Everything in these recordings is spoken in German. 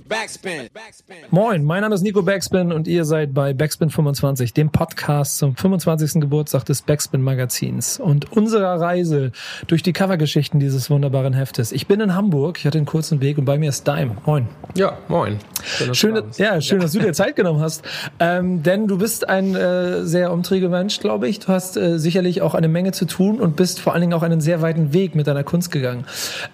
Backspin. Moin, mein Name ist Nico Backspin und ihr seid bei Backspin 25, dem Podcast zum 25. Geburtstag des Backspin Magazins und unserer Reise durch die Covergeschichten dieses wunderbaren Heftes. Ich bin in Hamburg, ich hatte einen kurzen Weg und bei mir ist Daim. Moin. Ja, moin. Schön, schön ja, schön, dass du dir Zeit genommen hast. Ähm, denn du bist ein äh, sehr umtriebiger Mensch, glaube ich. Du hast äh, sicherlich auch eine Menge zu tun und bist vor allen Dingen auch einen sehr weiten Weg mit deiner Kunst gegangen.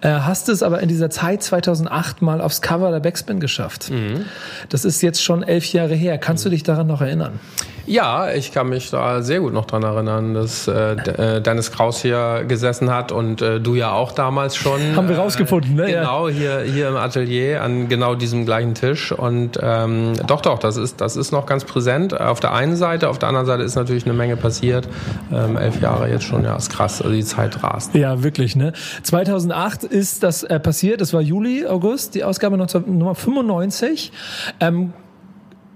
Äh, hast es aber in dieser Zeit 2008 mal aufs Cover der Backspin geschafft. Mhm. Das ist jetzt schon elf Jahre her. Kannst du dich daran noch erinnern? Ja, ich kann mich da sehr gut noch dran erinnern, dass äh, äh, Dennis Kraus hier gesessen hat und äh, du ja auch damals schon. Haben wir rausgefunden, ne? Genau, hier, hier im Atelier an genau diesem gleichen Tisch. Und ähm, doch, doch, das ist, das ist noch ganz präsent. Auf der einen Seite, auf der anderen Seite ist natürlich eine Menge passiert. Ähm, elf Jahre jetzt schon, ja, ist krass. Also die Zeit rast. Ja, wirklich, ne? 2008 ist das äh, passiert, das war Juli, August, die Ausgabe Nummer 95. Ähm,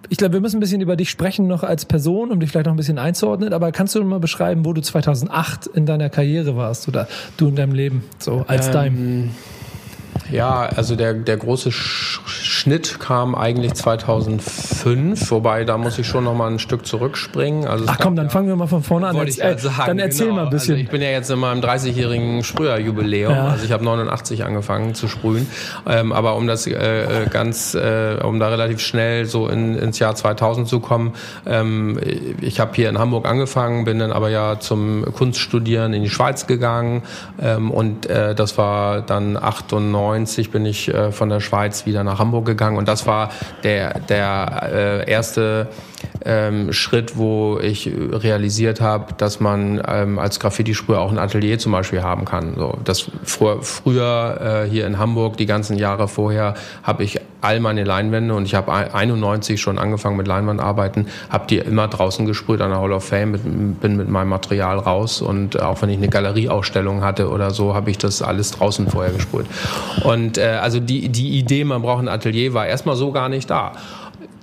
ich glaube, wir müssen ein bisschen über dich sprechen noch als Person, um dich vielleicht noch ein bisschen einzuordnen. Aber kannst du mal beschreiben, wo du 2008 in deiner Karriere warst oder du in deinem Leben so als ähm, dein? Ja, also der, der große Schnitt kam eigentlich 2005, wobei da muss ich schon noch mal ein Stück zurückspringen. Also Ach komm, dann ja, fangen wir mal von vorne an. Ich halt sagen, dann erzähl genau. mal ein bisschen. Also ich bin ja jetzt in meinem 30-jährigen Sprüherjubiläum. Ja. Also ich habe 89 angefangen zu sprühen. Ähm, aber um das äh, äh, ganz, äh, um da relativ schnell so in, ins Jahr 2000 zu kommen, ähm, ich habe hier in Hamburg angefangen, bin dann aber ja zum Kunststudieren in die Schweiz gegangen ähm, und äh, das war dann 98 1990 bin ich äh, von der Schweiz wieder nach Hamburg gegangen. Und das war der, der äh, erste ähm, Schritt, wo ich realisiert habe, dass man ähm, als Graffiti-Sprüher auch ein Atelier zum Beispiel haben kann. So, das früher, früher äh, hier in Hamburg, die ganzen Jahre vorher, habe ich all meine Leinwände und ich habe 91 schon angefangen mit Leinwandarbeiten, habe die immer draußen gesprüht an der Hall of Fame, mit, bin mit meinem Material raus und auch wenn ich eine Galerieausstellung hatte oder so, habe ich das alles draußen vorher gesprüht. Und äh, also die, die Idee, man braucht ein Atelier, war erstmal so gar nicht da.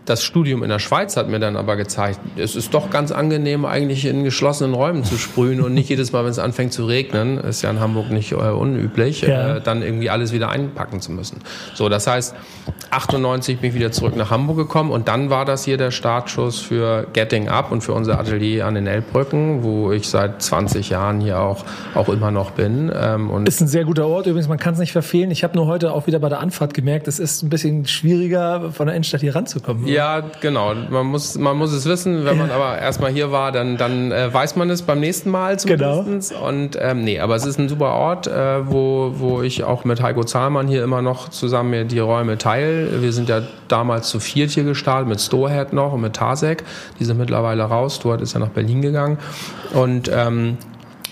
Das Studium in der Schweiz hat mir dann aber gezeigt, es ist doch ganz angenehm, eigentlich in geschlossenen Räumen zu sprühen und nicht jedes Mal, wenn es anfängt zu regnen, ist ja in Hamburg nicht äh, unüblich, ja. äh, dann irgendwie alles wieder einpacken zu müssen. So, das heißt, 98 bin ich wieder zurück nach Hamburg gekommen und dann war das hier der Startschuss für Getting Up und für unser Atelier an den Elbbrücken, wo ich seit 20 Jahren hier auch, auch immer noch bin. Ähm, und ist ein sehr guter Ort übrigens, man kann es nicht verfehlen. Ich habe nur heute auch wieder bei der Anfahrt gemerkt, es ist ein bisschen schwieriger, von der Innenstadt hier ranzukommen. Ja, genau. Man muss, man muss es wissen. Wenn man aber erstmal hier war, dann, dann äh, weiß man es beim nächsten Mal zumindest. Genau. Und ähm, nee, aber es ist ein super Ort, äh, wo, wo ich auch mit Heiko Zahlmann hier immer noch zusammen die Räume teile. Wir sind ja damals zu viert hier gestartet, mit Storehead noch und mit Tasek. Die sind mittlerweile raus. Stuart ist ja nach Berlin gegangen. Und ähm,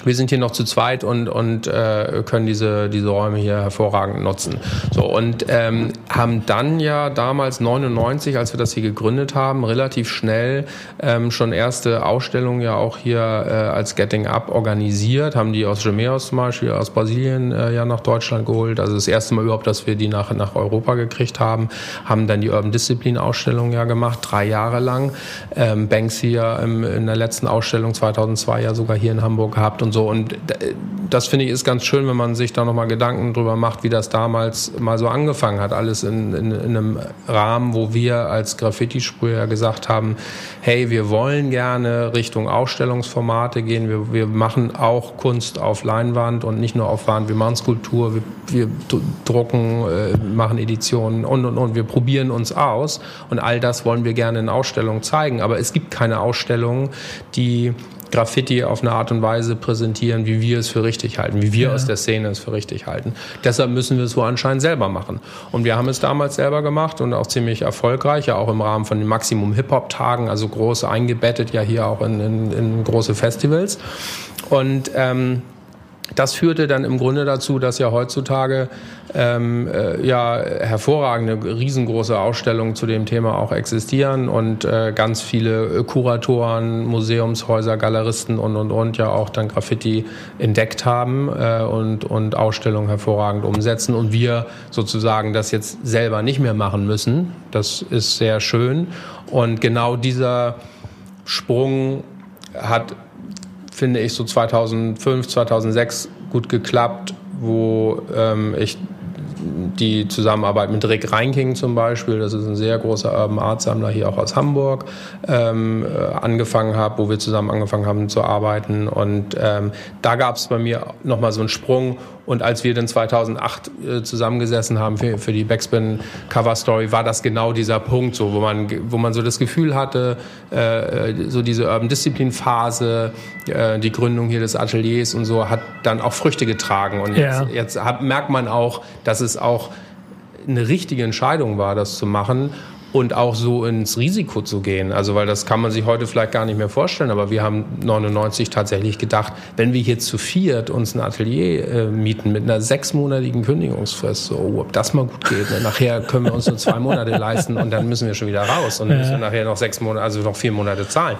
wir sind hier noch zu zweit und, und äh, können diese, diese Räume hier hervorragend nutzen. So, und ähm, haben dann ja damals 99, als wir das hier gegründet haben, relativ schnell ähm, schon erste Ausstellungen ja auch hier äh, als Getting Up organisiert, haben die aus Gemeos zum Beispiel, aus Brasilien äh, ja nach Deutschland geholt. Also das erste Mal überhaupt, dass wir die nach, nach Europa gekriegt haben, haben dann die Urban Discipline Ausstellung ja gemacht, drei Jahre lang. Ähm, Banksy ja im, in der letzten Ausstellung 2002 ja sogar hier in Hamburg gehabt und und so. Und das finde ich ist ganz schön, wenn man sich da nochmal Gedanken drüber macht, wie das damals mal so angefangen hat. Alles in, in, in einem Rahmen, wo wir als Graffiti-Sprüher gesagt haben, hey, wir wollen gerne Richtung Ausstellungsformate gehen. Wir, wir machen auch Kunst auf Leinwand und nicht nur auf Wand. Wir machen Skulptur, wir, wir drucken, äh, machen Editionen und, und, und. Wir probieren uns aus. Und all das wollen wir gerne in Ausstellungen zeigen. Aber es gibt keine Ausstellungen, die Graffiti auf eine Art und Weise präsentieren, wie wir es für richtig halten, wie wir ja. aus der Szene es für richtig halten. Deshalb müssen wir es wohl anscheinend selber machen. Und wir haben es damals selber gemacht und auch ziemlich erfolgreich, ja auch im Rahmen von den Maximum Hip-Hop-Tagen, also groß eingebettet, ja hier auch in, in, in große Festivals. Und ähm, das führte dann im Grunde dazu, dass ja heutzutage ähm, äh, ja hervorragende, riesengroße Ausstellungen zu dem Thema auch existieren und äh, ganz viele Kuratoren, Museumshäuser, Galeristen und und und ja auch dann Graffiti entdeckt haben äh, und und Ausstellungen hervorragend umsetzen und wir sozusagen das jetzt selber nicht mehr machen müssen. Das ist sehr schön und genau dieser Sprung hat finde ich, so 2005, 2006 gut geklappt, wo ähm, ich die Zusammenarbeit mit Rick Reinking zum Beispiel, das ist ein sehr großer Urban Art Sammler hier auch aus Hamburg, ähm, äh, angefangen habe, wo wir zusammen angefangen haben zu arbeiten. Und ähm, da gab es bei mir nochmal so einen Sprung. Und als wir dann 2008 äh, zusammengesessen haben für, für die Backspin Cover Story, war das genau dieser Punkt, so, wo man, wo man so das Gefühl hatte, äh, so diese Urban Discipline Phase, äh, die Gründung hier des Ateliers und so, hat dann auch Früchte getragen. Und ja. jetzt, jetzt hat, merkt man auch, dass es auch eine richtige Entscheidung war, das zu machen und auch so ins Risiko zu gehen. Also, weil das kann man sich heute vielleicht gar nicht mehr vorstellen, aber wir haben 99 tatsächlich gedacht, wenn wir hier zu viert uns ein Atelier äh, mieten mit einer sechsmonatigen Kündigungsfrist, so, oh, ob das mal gut geht. Ne? Nachher können wir uns nur zwei Monate leisten und dann müssen wir schon wieder raus und dann müssen wir nachher noch sechs Monate, also noch vier Monate zahlen.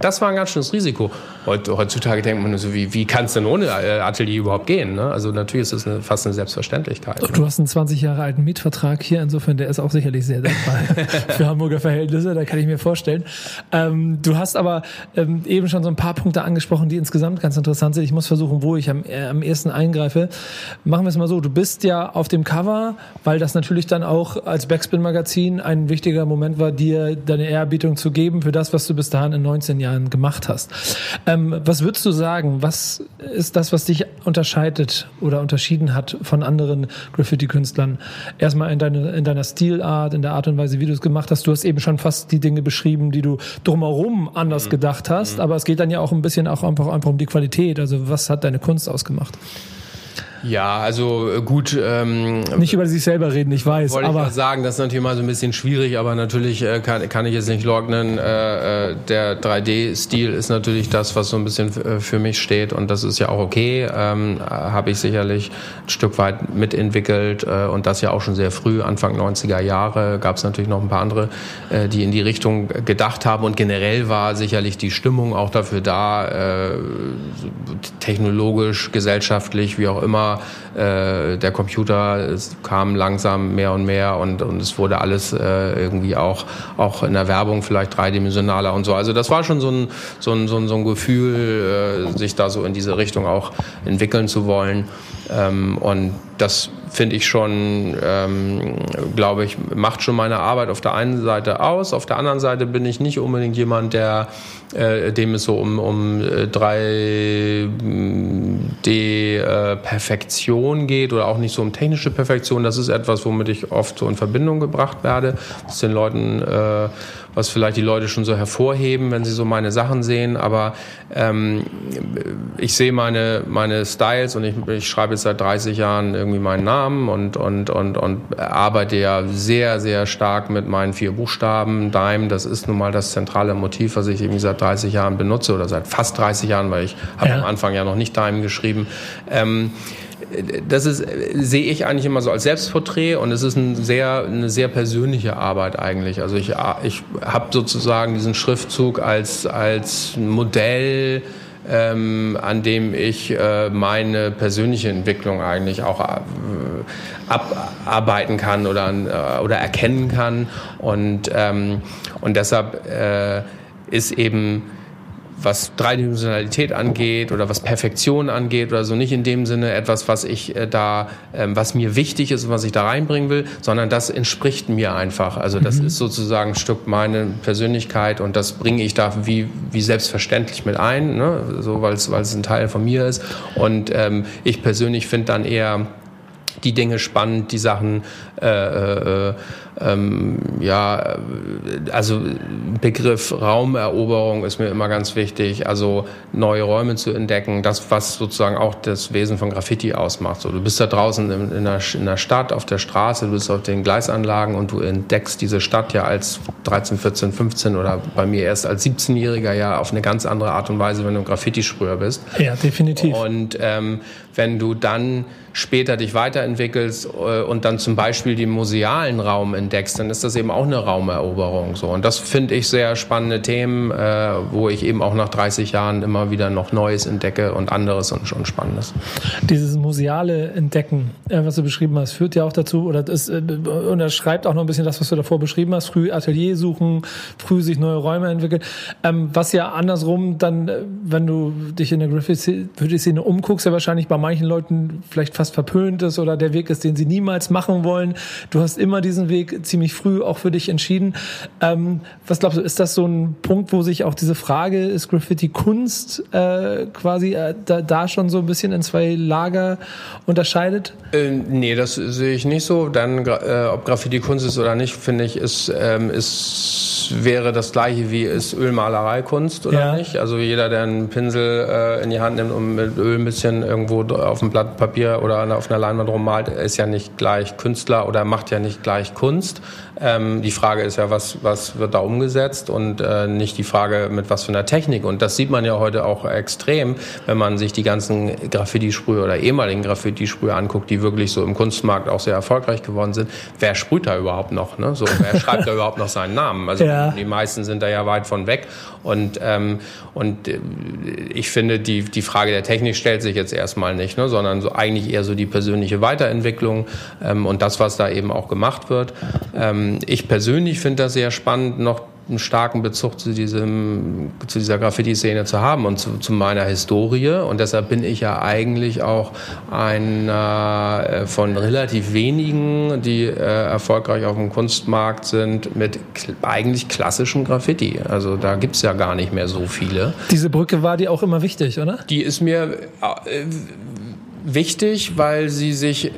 Das war ein ganz schönes Risiko. Heutzutage denkt man so, wie, wie kann es denn ohne äh, Atelier überhaupt gehen? Ne? Also natürlich ist das eine, fast eine Selbstverständlichkeit. Du hast einen 20 Jahre alten Mietvertrag hier, insofern der ist auch sicherlich sehr dankbar für Hamburger Verhältnisse, da kann ich mir vorstellen. Ähm, du hast aber ähm, eben schon so ein paar Punkte angesprochen, die insgesamt ganz interessant sind. Ich muss versuchen, wo ich am, äh, am ersten eingreife. Machen wir es mal so, du bist ja auf dem Cover, weil das natürlich dann auch als Backspin-Magazin ein wichtiger Moment war, dir deine Ehrerbietung zu geben für das, was du bis dahin in 19 Jahren gemacht hast. Ähm, was würdest du sagen? Was ist das, was dich unterscheidet oder unterschieden hat von anderen Graffiti-Künstlern? Erstmal in, deine, in deiner Stilart, in der Art und Weise, wie du es gemacht hast. Du hast eben schon fast die Dinge beschrieben, die du drumherum anders mhm. gedacht hast. Mhm. Aber es geht dann ja auch ein bisschen auch einfach, einfach um die Qualität. Also was hat deine Kunst ausgemacht? Ja, also äh, gut. Ähm, nicht über sich selber reden, ich weiß. Wollte aber ich sagen, das ist natürlich mal so ein bisschen schwierig, aber natürlich äh, kann, kann ich jetzt nicht leugnen. Äh, äh der 3D-Stil ist natürlich das, was so ein bisschen äh, für mich steht und das ist ja auch okay. Ähm, Habe ich sicherlich ein Stück weit mitentwickelt äh, und das ja auch schon sehr früh, Anfang 90er Jahre, gab es natürlich noch ein paar andere, äh, die in die Richtung gedacht haben und generell war sicherlich die Stimmung auch dafür da, äh, technologisch, gesellschaftlich, wie auch immer äh, der Computer kam langsam mehr und mehr und, und es wurde alles äh, irgendwie auch, auch in der Werbung vielleicht dreidimensionaler und so. Also das war schon so ein, so ein, so ein, so ein Gefühl, äh, sich da so in diese Richtung auch entwickeln zu wollen. Ähm, und das finde ich schon, ähm, glaube ich, macht schon meine Arbeit auf der einen Seite aus. Auf der anderen Seite bin ich nicht unbedingt jemand, der äh, dem es so um, um 3D-Perfektion äh, geht oder auch nicht so um technische Perfektion. Das ist etwas, womit ich oft so in Verbindung gebracht werde, was den Leuten, äh, was vielleicht die Leute schon so hervorheben, wenn sie so meine Sachen sehen. Aber ähm, ich sehe meine, meine Styles und ich, ich schreibe jetzt seit 30 Jahren irgendwie meinen Namen und, und, und, und arbeite ja sehr, sehr stark mit meinen vier Buchstaben. Dime, das ist nun mal das zentrale Motiv, was ich irgendwie seit 30 Jahren benutze oder seit fast 30 Jahren, weil ich habe ja. am Anfang ja noch nicht Dime geschrieben. Ähm, das ist, sehe ich eigentlich immer so als Selbstporträt und es ist ein sehr, eine sehr persönliche Arbeit eigentlich. Also ich, ich habe sozusagen diesen Schriftzug als, als Modell, ähm, an dem ich äh, meine persönliche Entwicklung eigentlich auch äh, abarbeiten kann oder, äh, oder erkennen kann. Und, ähm, und deshalb äh, ist eben was Dreidimensionalität angeht oder was Perfektion angeht oder so nicht in dem Sinne etwas, was ich äh, da, ähm, was mir wichtig ist und was ich da reinbringen will, sondern das entspricht mir einfach. Also das mhm. ist sozusagen ein Stück meine Persönlichkeit und das bringe ich da wie, wie selbstverständlich mit ein, ne? so weil es weil es ein Teil von mir ist. Und ähm, ich persönlich finde dann eher die Dinge spannend, die Sachen, äh, äh, ähm, ja, also Begriff Raumeroberung ist mir immer ganz wichtig, also neue Räume zu entdecken, das, was sozusagen auch das Wesen von Graffiti ausmacht. So, du bist da draußen in, in, der, in der Stadt, auf der Straße, du bist auf den Gleisanlagen und du entdeckst diese Stadt ja als 13, 14, 15 oder bei mir erst als 17-Jähriger ja auf eine ganz andere Art und Weise, wenn du Graffiti-Sprüher bist. Ja, definitiv. Und ähm, wenn du dann später dich weiterentwickelst äh, und dann zum Beispiel den musealen Raum entdeckst, entdeckst, dann ist das eben auch eine Raumeroberung. So. Und das finde ich sehr spannende Themen, äh, wo ich eben auch nach 30 Jahren immer wieder noch Neues entdecke und anderes und schon Spannendes. Dieses museale Entdecken, äh, was du beschrieben hast, führt ja auch dazu, oder das äh, unterschreibt auch noch ein bisschen das, was du davor beschrieben hast, früh Atelier suchen, früh sich neue Räume entwickeln. Ähm, was ja andersrum dann, äh, wenn du dich in der Graffiti-Szene umguckst, ja wahrscheinlich bei manchen Leuten vielleicht fast verpönt ist oder der Weg ist, den sie niemals machen wollen. Du hast immer diesen Weg ziemlich früh auch für dich entschieden. Ähm, was glaubst du, ist das so ein Punkt, wo sich auch diese Frage, ist Graffiti Kunst äh, quasi äh, da, da schon so ein bisschen in zwei Lager unterscheidet? Äh, nee, das sehe ich nicht so. Dann, äh, ob Graffiti Kunst ist oder nicht, finde ich, ist, ähm, ist, wäre das gleiche wie ist Ölmalerei Kunst oder ja. nicht. Also jeder, der einen Pinsel äh, in die Hand nimmt und mit Öl ein bisschen irgendwo auf dem Blatt Papier oder auf einer Leinwand rummalt, ist ja nicht gleich Künstler oder macht ja nicht gleich Kunst. Kunst Ähm, die Frage ist ja, was, was wird da umgesetzt und äh, nicht die Frage, mit was für einer Technik. Und das sieht man ja heute auch extrem, wenn man sich die ganzen Graffiti-Sprühe oder ehemaligen Graffiti-Sprühe anguckt, die wirklich so im Kunstmarkt auch sehr erfolgreich geworden sind. Wer sprüht da überhaupt noch? Ne? So, wer schreibt da überhaupt noch seinen Namen? Also ja. die meisten sind da ja weit von weg. Und, ähm, und äh, ich finde, die, die Frage der Technik stellt sich jetzt erstmal nicht, ne? sondern so eigentlich eher so die persönliche Weiterentwicklung ähm, und das, was da eben auch gemacht wird. Ähm, ich persönlich finde das sehr spannend, noch einen starken Bezug zu, diesem, zu dieser Graffiti-Szene zu haben und zu, zu, meiner Historie. Und deshalb bin ich ja eigentlich auch einer äh, von relativ wenigen, die äh, erfolgreich auf dem Kunstmarkt sind, mit eigentlich klassischem Graffiti. Also da gibt es ja gar nicht mehr so viele. Diese Brücke war dir auch immer wichtig, oder? Die ist mir äh, wichtig, weil sie sich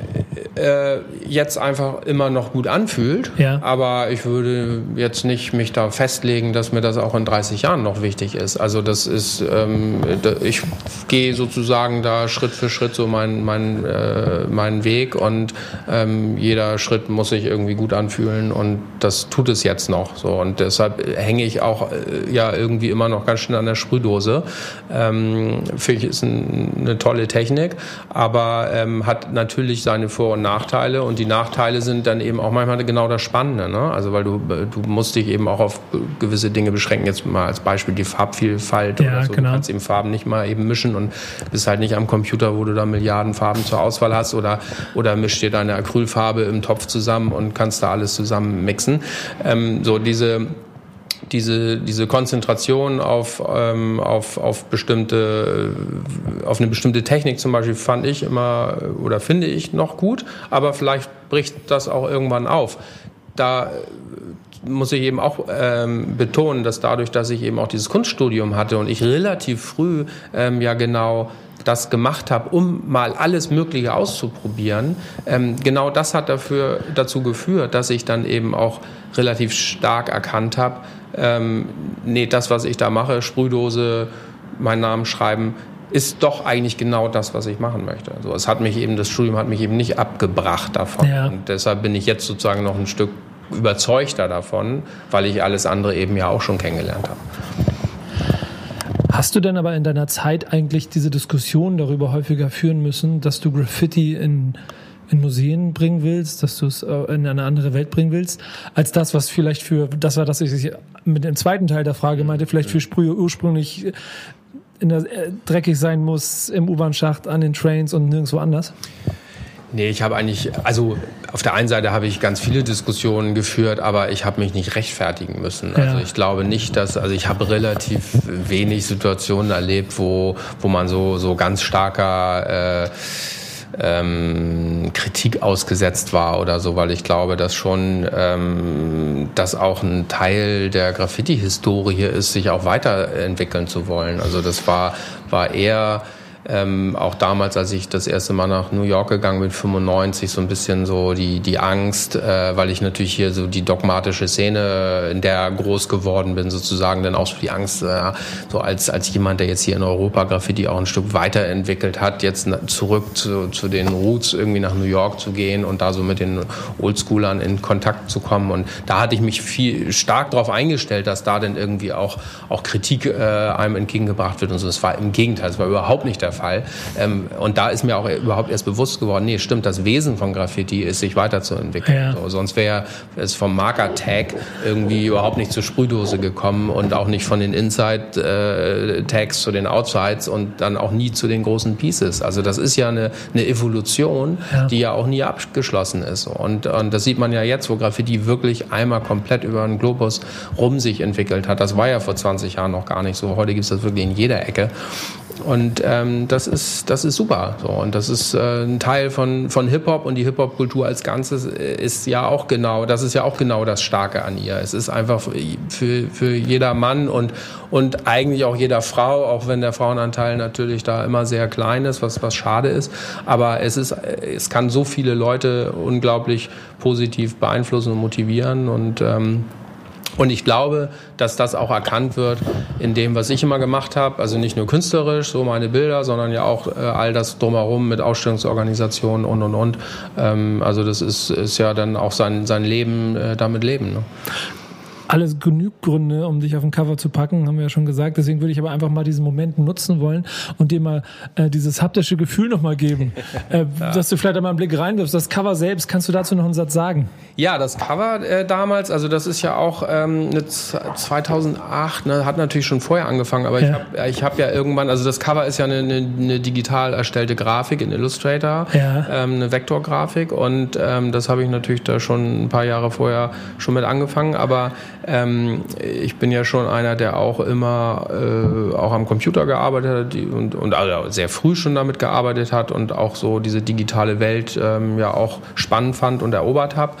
äh, jetzt einfach immer noch gut anfühlt. Ja. Aber ich würde jetzt nicht mich da festlegen, dass mir das auch in 30 Jahren noch wichtig ist. Also das ist, ähm, ich gehe sozusagen da Schritt für Schritt so meinen mein, äh, meinen Weg und ähm, jeder Schritt muss sich irgendwie gut anfühlen und das tut es jetzt noch so. Und deshalb hänge ich auch äh, ja irgendwie immer noch ganz schön an der Sprühdose. Ähm, Finde ich ist ein, eine tolle Technik, aber ähm, hat natürlich seine Vor- und Nachteile und die Nachteile sind dann eben auch manchmal genau das Spannende. Ne? Also weil du, du musst dich eben auch auf gewisse Dinge beschränken. Jetzt mal als Beispiel die Farbvielfalt ja, oder so. Genau. Du kannst eben Farben nicht mal eben mischen und bist halt nicht am Computer, wo du da Milliarden Farben zur Auswahl hast oder, oder mischst dir deine Acrylfarbe im Topf zusammen und kannst da alles zusammen mixen. Ähm, so diese diese, diese Konzentration auf, ähm, auf, auf bestimmte, auf eine bestimmte Technik zum Beispiel fand ich immer oder finde ich noch gut, aber vielleicht bricht das auch irgendwann auf. Da muss ich eben auch ähm, betonen, dass dadurch, dass ich eben auch dieses Kunststudium hatte und ich relativ früh ähm, ja genau das gemacht habe, um mal alles Mögliche auszuprobieren, ähm, genau das hat dafür, dazu geführt, dass ich dann eben auch relativ stark erkannt habe, ähm, nee, das, was ich da mache, Sprühdose, meinen Namen schreiben, ist doch eigentlich genau das, was ich machen möchte. Also es hat mich eben, das Studium hat mich eben nicht abgebracht davon. Ja. Und deshalb bin ich jetzt sozusagen noch ein Stück überzeugter davon, weil ich alles andere eben ja auch schon kennengelernt habe. Hast du denn aber in deiner Zeit eigentlich diese Diskussion darüber häufiger führen müssen, dass du Graffiti in, in Museen bringen willst, dass du es äh, in eine andere Welt bringen willst, als das, was vielleicht für, das war das, was ich mit dem zweiten Teil der Frage meinte, vielleicht für Sprühe ursprünglich in der, äh, dreckig sein muss im U-Bahn-Schacht, an den Trains und nirgendwo anders? Nee, ich habe eigentlich, also auf der einen Seite habe ich ganz viele Diskussionen geführt, aber ich habe mich nicht rechtfertigen müssen. Ja. Also ich glaube nicht, dass, also ich habe relativ wenig Situationen erlebt, wo, wo man so, so ganz starker äh, ähm, Kritik ausgesetzt war oder so, weil ich glaube, dass schon ähm, das auch ein Teil der Graffiti-Historie ist, sich auch weiterentwickeln zu wollen. Also das war, war eher ähm, auch damals, als ich das erste Mal nach New York gegangen bin, 95, so ein bisschen so die, die Angst, äh, weil ich natürlich hier so die dogmatische Szene, in der groß geworden bin, sozusagen, dann auch so die Angst, äh, so als, als jemand, der jetzt hier in Europa Graffiti auch ein Stück weiterentwickelt hat, jetzt zurück zu, zu den Roots irgendwie nach New York zu gehen und da so mit den Oldschoolern in Kontakt zu kommen. Und da hatte ich mich viel stark darauf eingestellt, dass da dann irgendwie auch, auch Kritik äh, einem entgegengebracht wird und so. Das war im Gegenteil, das war überhaupt nicht der Fall. Ähm, und da ist mir auch überhaupt erst bewusst geworden, nee, stimmt, das Wesen von Graffiti ist, sich weiterzuentwickeln. Ja. So, sonst wäre es vom Marker-Tag irgendwie überhaupt nicht zur Sprühdose gekommen und auch nicht von den Inside-Tags zu den Outsides und dann auch nie zu den großen Pieces. Also das ist ja eine, eine Evolution, ja. die ja auch nie abgeschlossen ist. Und, und das sieht man ja jetzt, wo Graffiti wirklich einmal komplett über den Globus rum sich entwickelt hat. Das war ja vor 20 Jahren noch gar nicht so. Heute gibt es das wirklich in jeder Ecke. Und ähm, das ist das ist super. So und das ist äh, ein Teil von von Hip Hop und die Hip Hop Kultur als Ganzes ist ja auch genau. Das ist ja auch genau das Starke an ihr. Es ist einfach für für jeder Mann und und eigentlich auch jeder Frau, auch wenn der Frauenanteil natürlich da immer sehr klein ist, was was schade ist. Aber es ist es kann so viele Leute unglaublich positiv beeinflussen und motivieren und ähm, und ich glaube, dass das auch erkannt wird in dem, was ich immer gemacht habe. Also nicht nur künstlerisch, so meine Bilder, sondern ja auch äh, all das drumherum mit Ausstellungsorganisationen und, und, und. Ähm, also das ist, ist ja dann auch sein, sein Leben äh, damit leben. Ne? Alles genug Gründe, um dich auf ein Cover zu packen, haben wir ja schon gesagt. Deswegen würde ich aber einfach mal diesen Moment nutzen wollen und dir mal äh, dieses haptische Gefühl nochmal geben, äh, ja. dass du vielleicht einmal einen Blick reinwirfst. Das Cover selbst, kannst du dazu noch einen Satz sagen? Ja, das Cover äh, damals, also das ist ja auch ähm, 2008, ne, hat natürlich schon vorher angefangen, aber ja. ich habe hab ja irgendwann, also das Cover ist ja eine, eine, eine digital erstellte Grafik in Illustrator, ja. ähm, eine Vektorgrafik und ähm, das habe ich natürlich da schon ein paar Jahre vorher schon mit angefangen, aber ähm, ich bin ja schon einer, der auch immer äh, auch am Computer gearbeitet hat und, und also sehr früh schon damit gearbeitet hat und auch so diese digitale Welt ähm, ja auch spannend fand und erobert habe.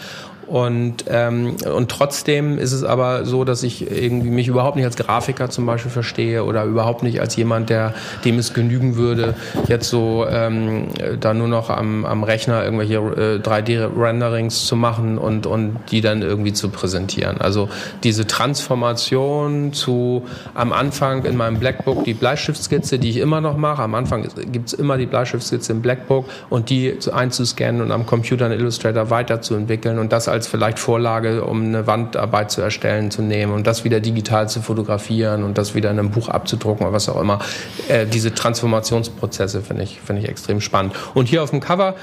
Und, ähm, und trotzdem ist es aber so, dass ich irgendwie mich überhaupt nicht als Grafiker zum Beispiel verstehe oder überhaupt nicht als jemand, der dem es genügen würde, jetzt so ähm, da nur noch am, am Rechner irgendwelche äh, 3D-Renderings zu machen und, und die dann irgendwie zu präsentieren. Also diese Transformation zu am Anfang in meinem Blackbook die Bleistiftskizze, die ich immer noch mache. Am Anfang gibt's immer die Bleistiftskizze im Blackbook und die einzuscannen und am Computer in Illustrator weiterzuentwickeln und das als vielleicht Vorlage, um eine Wandarbeit zu erstellen, zu nehmen und das wieder digital zu fotografieren und das wieder in einem Buch abzudrucken oder was auch immer. Äh, diese Transformationsprozesse finde ich, finde ich extrem spannend. Und hier auf dem Cover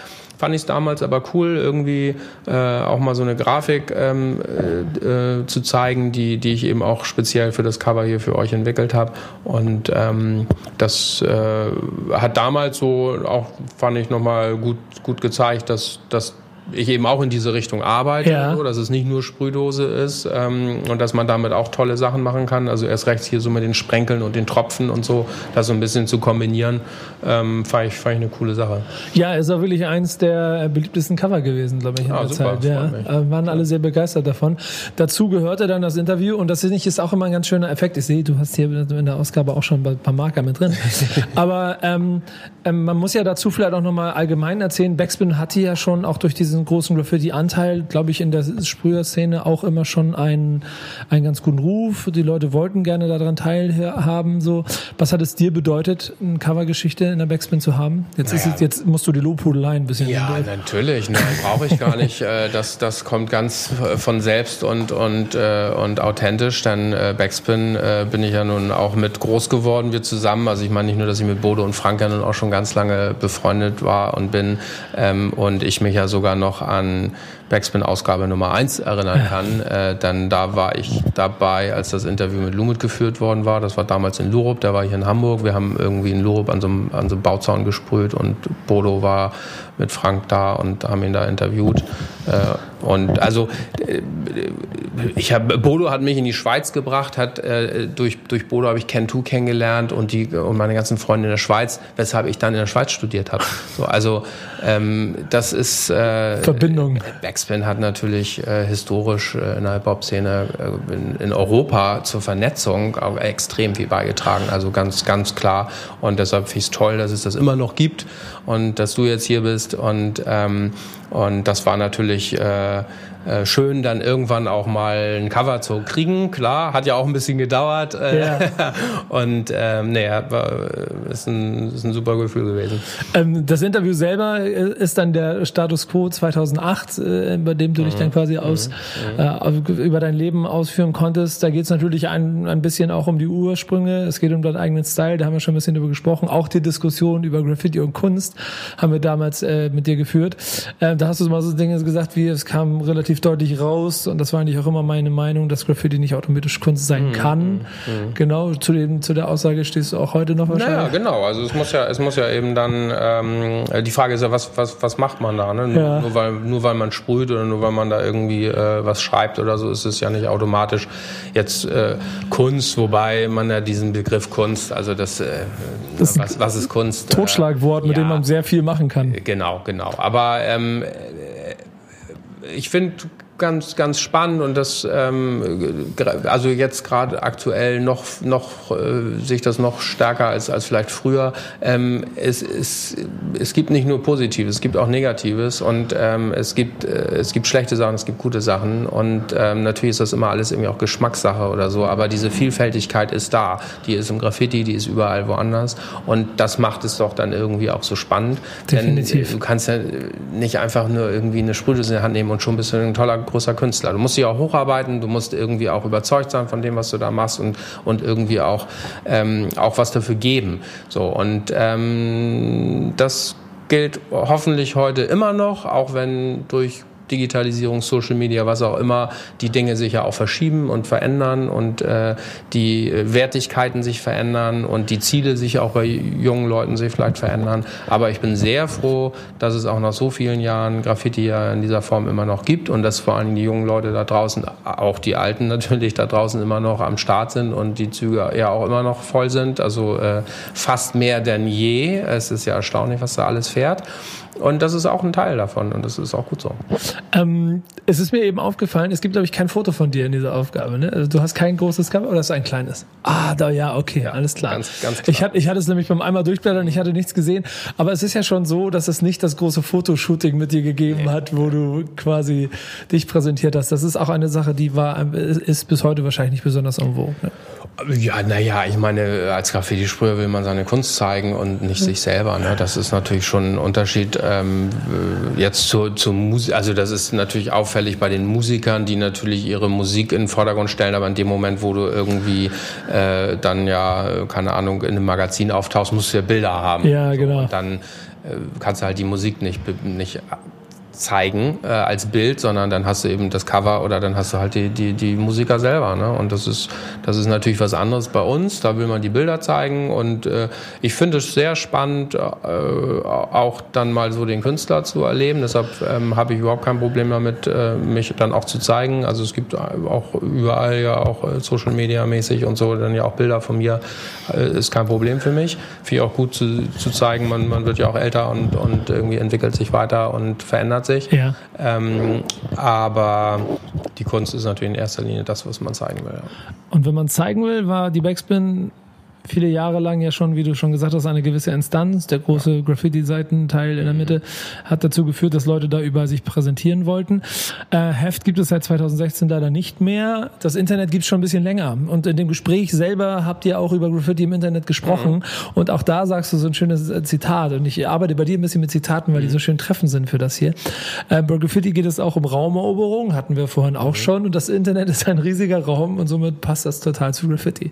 fand ich es damals aber cool, irgendwie äh, auch mal so eine Grafik ähm, äh, äh, zu zeigen, die, die ich eben auch speziell für das Cover hier für euch entwickelt habe. Und ähm, das äh, hat damals so auch, fand ich nochmal gut, gut gezeigt, dass, dass ich eben auch in diese Richtung arbeite, ja. so, dass es nicht nur Sprühdose ist ähm, und dass man damit auch tolle Sachen machen kann. Also erst rechts hier so mit den Sprenkeln und den Tropfen und so, das so ein bisschen zu kombinieren, ähm, fand, ich, fand ich eine coole Sache. Ja, ist auch wirklich eins der beliebtesten Cover gewesen, glaube ich, in ah, der super, Zeit. Ja, äh, waren alle sehr begeistert davon. Dazu gehörte dann das Interview und das ist auch immer ein ganz schöner Effekt. Ich sehe, du hast hier in der Ausgabe auch schon ein paar Marker mit drin. Aber ähm, ähm, man muss ja dazu vielleicht auch nochmal allgemein erzählen, Backspin hatte ja schon auch durch diesen großen Graffiti-Anteil, glaube ich, in der Sprüher-Szene auch immer schon einen, einen ganz guten Ruf. Die Leute wollten gerne daran teilhaben. So. Was hat es dir bedeutet, eine Covergeschichte in der Backspin zu haben? Jetzt, naja. ist es, jetzt musst du die Lobhudelei ein bisschen Ja, natürlich. Ne, brauche ich gar nicht. Äh, das, das kommt ganz von selbst und, und, äh, und authentisch. Denn äh, Backspin bin ich ja nun auch mit groß geworden, wir zusammen. Also ich meine nicht nur, dass ich mit Bodo und Frank ja nun auch schon ganz lange befreundet war und bin ähm, und ich mich ja sogar noch an Backspin-Ausgabe Nummer 1 erinnern kann, äh, dann da war ich dabei, als das Interview mit Lumit geführt worden war. Das war damals in Lurup, der war hier in Hamburg. Wir haben irgendwie in Lurup an so einem, an so einem Bauzaun gesprüht und Bodo war mit Frank da und haben ihn da interviewt. Äh, und also äh, ich habe Bodo hat mich in die Schweiz gebracht, hat äh, durch durch Bodo habe ich Ken Tu kennengelernt und die und meine ganzen Freunde in der Schweiz, weshalb ich dann in der Schweiz studiert habe. So, also ähm, das ist äh, Verbindung. Backspin hat natürlich äh, historisch äh, in der Hip-Hop-Szene äh, in, in, Europa zur Vernetzung auch extrem viel beigetragen. Also ganz ganz klar und deshalb finde ich es toll, dass es das immer noch gibt und dass du jetzt hier bist und ähm, und das war natürlich äh, äh, schön, dann irgendwann auch mal ein Cover zu kriegen. Klar, hat ja auch ein bisschen gedauert. Äh, ja. Und ähm, nee, war, ist, ein, ist ein super Gefühl gewesen. Ähm, das Interview selber äh, ist dann der Status Quo 2008, äh, bei dem du dich dann mhm. quasi aus mhm. äh, über dein Leben ausführen konntest. Da geht es natürlich ein, ein bisschen auch um die Ursprünge. Es geht um deinen eigenen Style, da haben wir schon ein bisschen drüber gesprochen. Auch die Diskussion über Graffiti und Kunst haben wir damals äh, mit dir geführt. Äh, da hast du mal so Dinge gesagt, wie es kam relativ relativ deutlich raus und das war eigentlich auch immer meine Meinung, dass Graffiti nicht automatisch Kunst sein mhm. kann. Mhm. Genau, zu, dem, zu der Aussage stehst du auch heute noch wahrscheinlich. Naja, genau. Also es muss ja, es muss ja eben dann, ähm, die Frage ist ja, was, was, was macht man da? Ne? Ja. Nur, weil, nur weil man sprüht oder nur weil man da irgendwie äh, was schreibt oder so, ist es ja nicht automatisch jetzt äh, Kunst, wobei man ja diesen Begriff Kunst, also das, äh, das was, was ist Kunst? Totschlagwort, mit ja, dem man sehr viel machen kann. Genau, genau. Aber ähm, ich finde ganz, ganz spannend und das, ähm, also jetzt gerade aktuell noch, noch äh, sich das noch stärker als, als vielleicht früher. Ähm, es, es, es gibt nicht nur Positives, es gibt auch Negatives und ähm, es, gibt, äh, es gibt schlechte Sachen, es gibt gute Sachen und ähm, natürlich ist das immer alles irgendwie auch Geschmackssache oder so, aber diese Vielfältigkeit ist da. Die ist im Graffiti, die ist überall woanders und das macht es doch dann irgendwie auch so spannend. Definitiv. Denn du kannst ja nicht einfach nur irgendwie eine Sprühdose in der Hand nehmen und schon bist du ein toller großer Künstler. Du musst dich auch hocharbeiten, du musst irgendwie auch überzeugt sein von dem, was du da machst und, und irgendwie auch, ähm, auch was dafür geben. So, und ähm, das gilt hoffentlich heute immer noch, auch wenn durch Digitalisierung, Social Media, was auch immer, die Dinge sich ja auch verschieben und verändern und äh, die Wertigkeiten sich verändern und die Ziele sich auch bei jungen Leuten sich vielleicht verändern. Aber ich bin sehr froh, dass es auch nach so vielen Jahren Graffiti ja in dieser Form immer noch gibt und dass vor allem die jungen Leute da draußen, auch die Alten natürlich da draußen immer noch am Start sind und die Züge ja auch immer noch voll sind. Also äh, fast mehr denn je. Es ist ja erstaunlich, was da alles fährt. Und das ist auch ein Teil davon und das ist auch gut so. Ähm, es ist mir eben aufgefallen, es gibt, glaube ich, kein Foto von dir in dieser Aufgabe. Ne? Also du hast kein großes Cover oder ist ein kleines? Ah, da ja, okay, alles klar. Ganz, ganz klar. Ich, hatte, ich hatte es nämlich beim einmal durchblättern, ich hatte nichts gesehen. Aber es ist ja schon so, dass es nicht das große Fotoshooting mit dir gegeben nee. hat, wo du quasi dich präsentiert hast. Das ist auch eine Sache, die war, ist bis heute wahrscheinlich nicht besonders en vogue. Ne? Ja, naja, ich meine, als Graffiti-Sprüher will man seine Kunst zeigen und nicht mhm. sich selber. Ne? Das ist natürlich schon ein Unterschied ähm, jetzt zur, zur Musik. Also das ist natürlich auffällig bei den Musikern, die natürlich ihre Musik in den Vordergrund stellen, aber in dem Moment, wo du irgendwie äh, dann ja, keine Ahnung, in einem Magazin auftauchst, musst du ja Bilder haben. Ja, genau. So, und dann äh, kannst du halt die Musik nicht, nicht zeigen äh, als Bild, sondern dann hast du eben das Cover oder dann hast du halt die, die, die Musiker selber. Ne? Und das ist, das ist natürlich was anderes bei uns. Da will man die Bilder zeigen und äh, ich finde es sehr spannend, äh, auch dann mal so den Künstler zu erleben. Deshalb ähm, habe ich überhaupt kein Problem damit, äh, mich dann auch zu zeigen. Also es gibt auch überall ja auch äh, Social Media mäßig und so dann ja auch Bilder von mir. Äh, ist kein Problem für mich. Finde ich auch gut zu, zu zeigen. Man, man wird ja auch älter und, und irgendwie entwickelt sich weiter und verändert sich. Ja. Ähm, aber die Kunst ist natürlich in erster Linie das, was man zeigen will. Und wenn man zeigen will, war die Backspin viele Jahre lang ja schon, wie du schon gesagt hast, eine gewisse Instanz. Der große Graffiti-Seitenteil in der Mitte hat dazu geführt, dass Leute da über sich präsentieren wollten. Äh, Heft gibt es seit 2016 leider nicht mehr. Das Internet gibt es schon ein bisschen länger. Und in dem Gespräch selber habt ihr auch über Graffiti im Internet gesprochen. Mhm. Und auch da sagst du so ein schönes äh, Zitat. Und ich arbeite bei dir ein bisschen mit Zitaten, weil mhm. die so schön treffend sind für das hier. Äh, bei Graffiti geht es auch um Raumeroberung, hatten wir vorhin auch mhm. schon. Und das Internet ist ein riesiger Raum und somit passt das total zu Graffiti.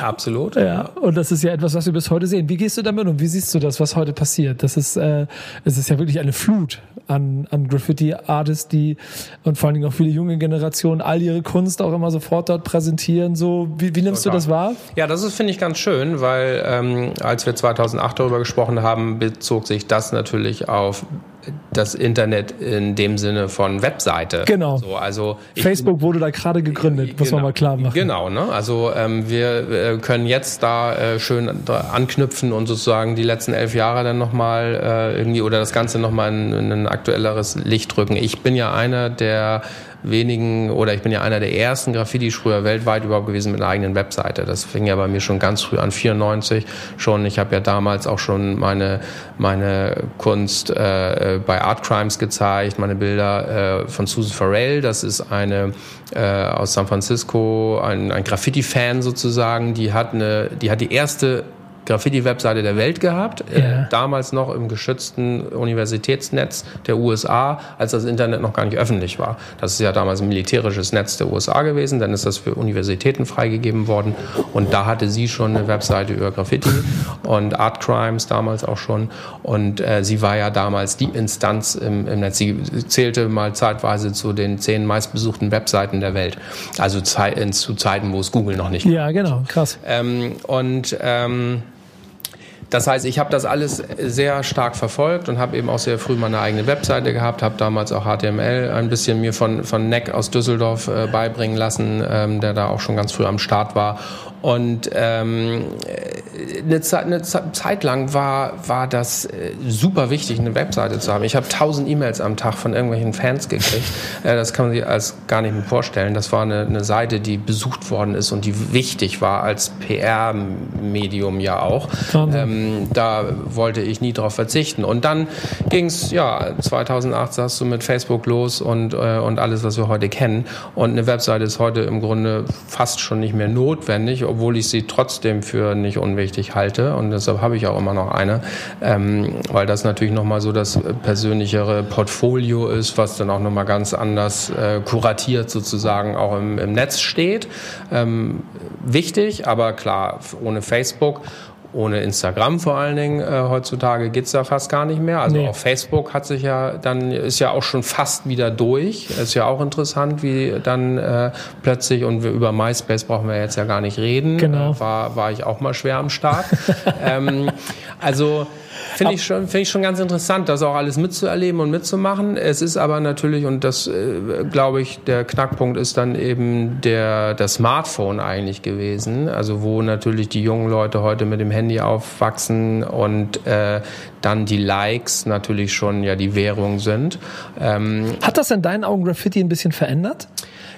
Absolut. Ja. Und das ist ja etwas, was wir bis heute sehen. Wie gehst du damit und wie siehst du das, was heute passiert? Das ist, äh, es ist ja wirklich eine Flut an, an Graffiti-Artists, die und vor allen Dingen auch viele junge Generationen all ihre Kunst auch immer sofort dort präsentieren. So, wie, wie nimmst Total. du das wahr? Ja, das ist, finde ich, ganz schön, weil ähm, als wir 2008 darüber gesprochen haben, bezog sich das natürlich auf das Internet in dem Sinne von Webseite. Genau. So, also Facebook wurde da gerade gegründet, muss genau, man mal klar machen. Genau, ne? Also ähm, wir äh, können jetzt da äh, schön anknüpfen und sozusagen die letzten elf Jahre dann nochmal äh, irgendwie oder das Ganze nochmal in, in ein aktuelleres Licht drücken. Ich bin ja einer, der wenigen oder ich bin ja einer der ersten Graffiti-Sprüher weltweit überhaupt gewesen mit einer eigenen Webseite. Das fing ja bei mir schon ganz früh an, 94 schon. Ich habe ja damals auch schon meine, meine Kunst äh, bei Art Crimes gezeigt, meine Bilder äh, von Susan Farrell. Das ist eine äh, aus San Francisco, ein, ein Graffiti-Fan sozusagen. Die hat eine, die hat die erste Graffiti-Webseite der Welt gehabt, äh, ja. äh, damals noch im geschützten Universitätsnetz der USA, als das Internet noch gar nicht öffentlich war. Das ist ja damals ein militärisches Netz der USA gewesen, dann ist das für Universitäten freigegeben worden und da hatte sie schon eine Webseite über Graffiti und Art Crimes damals auch schon und äh, sie war ja damals die Instanz im, im, Netz. Sie zählte mal zeitweise zu den zehn meistbesuchten Webseiten der Welt, also zu Zeiten, wo es Google noch nicht gab. Ja, genau, krass. Ähm, und ähm, das heißt, ich habe das alles sehr stark verfolgt und habe eben auch sehr früh meine eigene Webseite gehabt, habe damals auch HTML ein bisschen mir von, von Neck aus Düsseldorf äh, beibringen lassen, ähm, der da auch schon ganz früh am Start war und ähm, eine, Zeit, eine Zeit lang war, war das äh, super wichtig, eine Webseite zu haben. Ich habe tausend E-Mails am Tag von irgendwelchen Fans gekriegt. Äh, das kann man sich als gar nicht mehr vorstellen. Das war eine, eine Seite, die besucht worden ist und die wichtig war als PR-Medium ja auch. Ähm, da wollte ich nie drauf verzichten. Und dann ging es, ja, 2008 sagst du mit Facebook los und, äh, und alles, was wir heute kennen. Und eine Webseite ist heute im Grunde fast schon nicht mehr notwendig obwohl ich sie trotzdem für nicht unwichtig halte. Und deshalb habe ich auch immer noch eine, ähm, weil das natürlich nochmal so das persönlichere Portfolio ist, was dann auch nochmal ganz anders äh, kuratiert sozusagen auch im, im Netz steht. Ähm, wichtig, aber klar, ohne Facebook ohne Instagram vor allen Dingen äh, heutzutage geht's da fast gar nicht mehr. Also nee. auf Facebook hat sich ja dann ist ja auch schon fast wieder durch. Ist ja auch interessant, wie dann äh, plötzlich und wir, über MySpace brauchen wir jetzt ja gar nicht reden. Genau. Äh, war war ich auch mal schwer am Start. ähm, also Finde ich, schon, finde ich schon ganz interessant, das auch alles mitzuerleben und mitzumachen. Es ist aber natürlich, und das äh, glaube ich, der Knackpunkt ist dann eben der, der Smartphone eigentlich gewesen. Also wo natürlich die jungen Leute heute mit dem Handy aufwachsen und äh, dann die Likes natürlich schon ja die Währung sind. Ähm, Hat das in deinen Augen Graffiti ein bisschen verändert?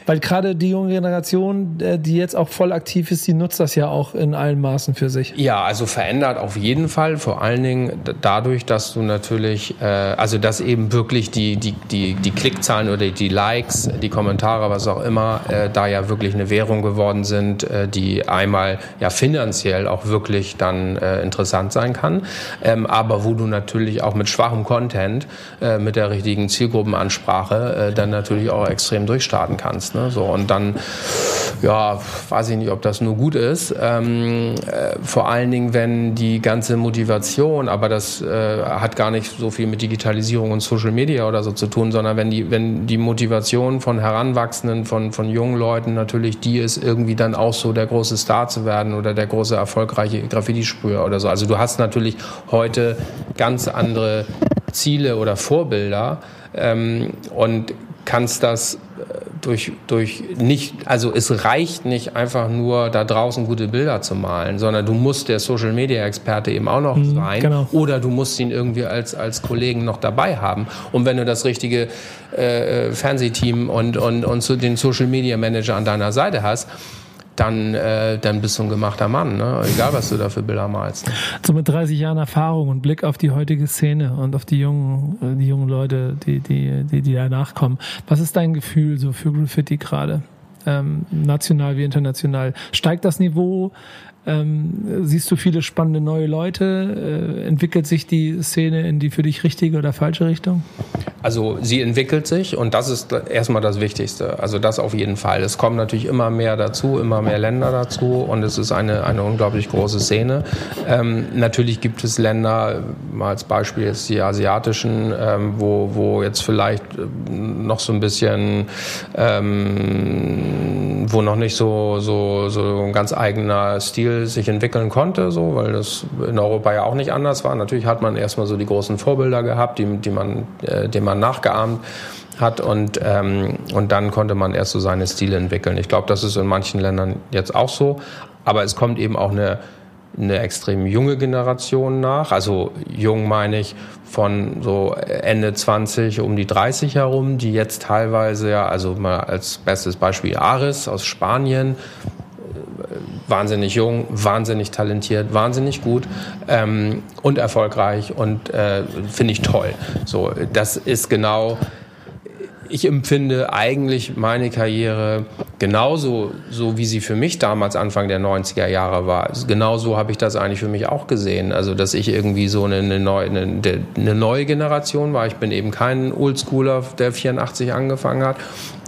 Weil gerade die junge Generation, äh, die jetzt auch voll aktiv ist, die nutzt das ja auch in allen Maßen für sich. Ja, also verändert auf jeden Fall. Vor allen Dingen dadurch, dass du natürlich, äh, also dass eben wirklich die, die, die, die Klickzahlen oder die Likes, die Kommentare, was auch immer, äh, da ja wirklich eine Währung geworden sind, äh, die einmal ja finanziell auch wirklich dann äh, interessant sein kann, ähm, aber wo du natürlich auch mit schwachem Content, äh, mit der richtigen Zielgruppenansprache äh, dann natürlich auch extrem durchstarten kannst. Ne? So, und dann, ja, weiß ich nicht, ob das nur gut ist. Ähm, äh, vor allen Dingen, wenn die ganze Motivation, aber das äh, hat gar nicht so viel mit Digitalisierung und Social Media oder so zu tun, sondern wenn die, wenn die Motivation von Heranwachsenden, von, von jungen Leuten natürlich die ist, irgendwie dann auch so der große Star zu werden oder der große erfolgreiche Graffiti-Sprüher oder so. Also du hast natürlich heute ganz andere Ziele oder Vorbilder ähm, und kannst das durch, durch nicht, also es reicht nicht einfach nur da draußen gute Bilder zu malen, sondern du musst der Social Media Experte eben auch noch mhm, sein genau. oder du musst ihn irgendwie als, als Kollegen noch dabei haben. Und wenn du das richtige äh, Fernsehteam und, und, und den Social Media Manager an deiner Seite hast, dann, äh, dann bist du ein gemachter Mann, ne? egal was du da für Bilder malst. So mit 30 Jahren Erfahrung und Blick auf die heutige Szene und auf die jungen, die jungen Leute, die, die, die, die danach kommen. Was ist dein Gefühl so für Graffiti gerade? Ähm, national wie international. Steigt das Niveau? Ähm, siehst du viele spannende neue Leute? Äh, entwickelt sich die Szene in die für dich richtige oder falsche Richtung? Also sie entwickelt sich und das ist erstmal das Wichtigste. Also das auf jeden Fall. Es kommen natürlich immer mehr dazu, immer mehr Länder dazu und es ist eine, eine unglaublich große Szene. Ähm, natürlich gibt es Länder, mal als Beispiel jetzt die asiatischen, ähm, wo, wo jetzt vielleicht äh, noch so ein bisschen, ähm, wo noch nicht so, so, so ein ganz eigener Stil sich entwickeln konnte, so, weil das in Europa ja auch nicht anders war. Natürlich hat man erstmal so die großen Vorbilder gehabt, die, die man, äh, denen man nachgeahmt hat und, ähm, und dann konnte man erst so seine Stile entwickeln. Ich glaube, das ist in manchen Ländern jetzt auch so, aber es kommt eben auch eine eine extrem junge Generation nach. Also jung meine ich von so Ende 20 um die 30 herum, die jetzt teilweise ja, also mal als bestes Beispiel Aris aus Spanien, wahnsinnig jung, wahnsinnig talentiert, wahnsinnig gut ähm, und erfolgreich und äh, finde ich toll. So, das ist genau ich empfinde eigentlich meine Karriere genauso, so wie sie für mich damals Anfang der 90er Jahre war. Genauso habe ich das eigentlich für mich auch gesehen. Also, dass ich irgendwie so eine, eine, neue, eine, eine neue Generation war. Ich bin eben kein Oldschooler, der 84 angefangen hat.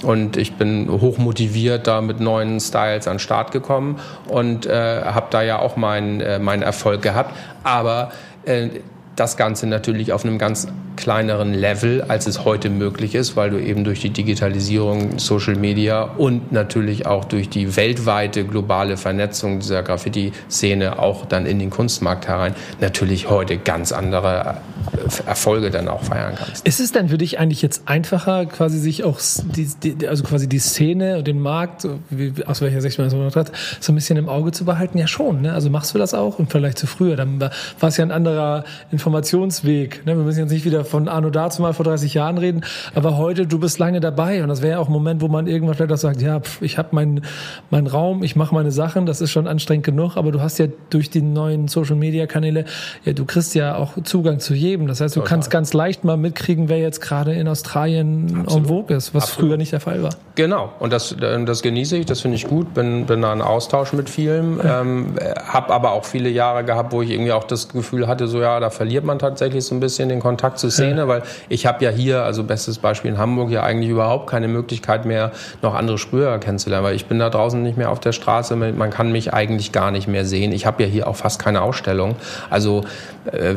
Und ich bin hoch motiviert da mit neuen Styles an den Start gekommen und äh, habe da ja auch meinen äh, meinen Erfolg gehabt. Aber äh, das Ganze natürlich auf einem ganz kleineren Level, als es heute möglich ist, weil du eben durch die Digitalisierung, Social Media und natürlich auch durch die weltweite globale Vernetzung dieser Graffiti-Szene auch dann in den Kunstmarkt herein natürlich heute ganz andere äh, Erfolge dann auch feiern kannst. Ist es denn für dich eigentlich jetzt einfacher, quasi sich auch die, die, also quasi die Szene und den Markt, wie, aus welcher Sicht man das gemacht hat, so ein bisschen im Auge zu behalten? Ja schon, ne? Also machst du das auch im Vergleich zu früher? Dann war es ja ein anderer Informationsweg. Ne? Wir müssen jetzt nicht wieder von Arno dazu mal vor 30 Jahren reden, aber heute, du bist lange dabei und das wäre ja auch ein Moment, wo man irgendwann vielleicht auch sagt, ja, pf, ich habe meinen mein Raum, ich mache meine Sachen, das ist schon anstrengend genug, aber du hast ja durch die neuen Social-Media-Kanäle, ja, du kriegst ja auch Zugang zu jedem. Das heißt, du Total. kannst ganz leicht mal mitkriegen, wer jetzt gerade in Australien Absolut. en vogue ist, was Absolut. früher nicht der Fall war. Genau, und das, das genieße ich, das finde ich gut, bin, bin da in Austausch mit vielen, ja. ähm, habe aber auch viele Jahre gehabt, wo ich irgendwie auch das Gefühl hatte, so ja, da verliert man tatsächlich so ein bisschen den Kontakt zur Szene, weil ich habe ja hier, also bestes Beispiel in Hamburg, ja eigentlich überhaupt keine Möglichkeit mehr, noch andere Sprüher kennenzulernen, weil ich bin da draußen nicht mehr auf der Straße, man kann mich eigentlich gar nicht mehr sehen. Ich habe ja hier auch fast keine Ausstellung. Also äh,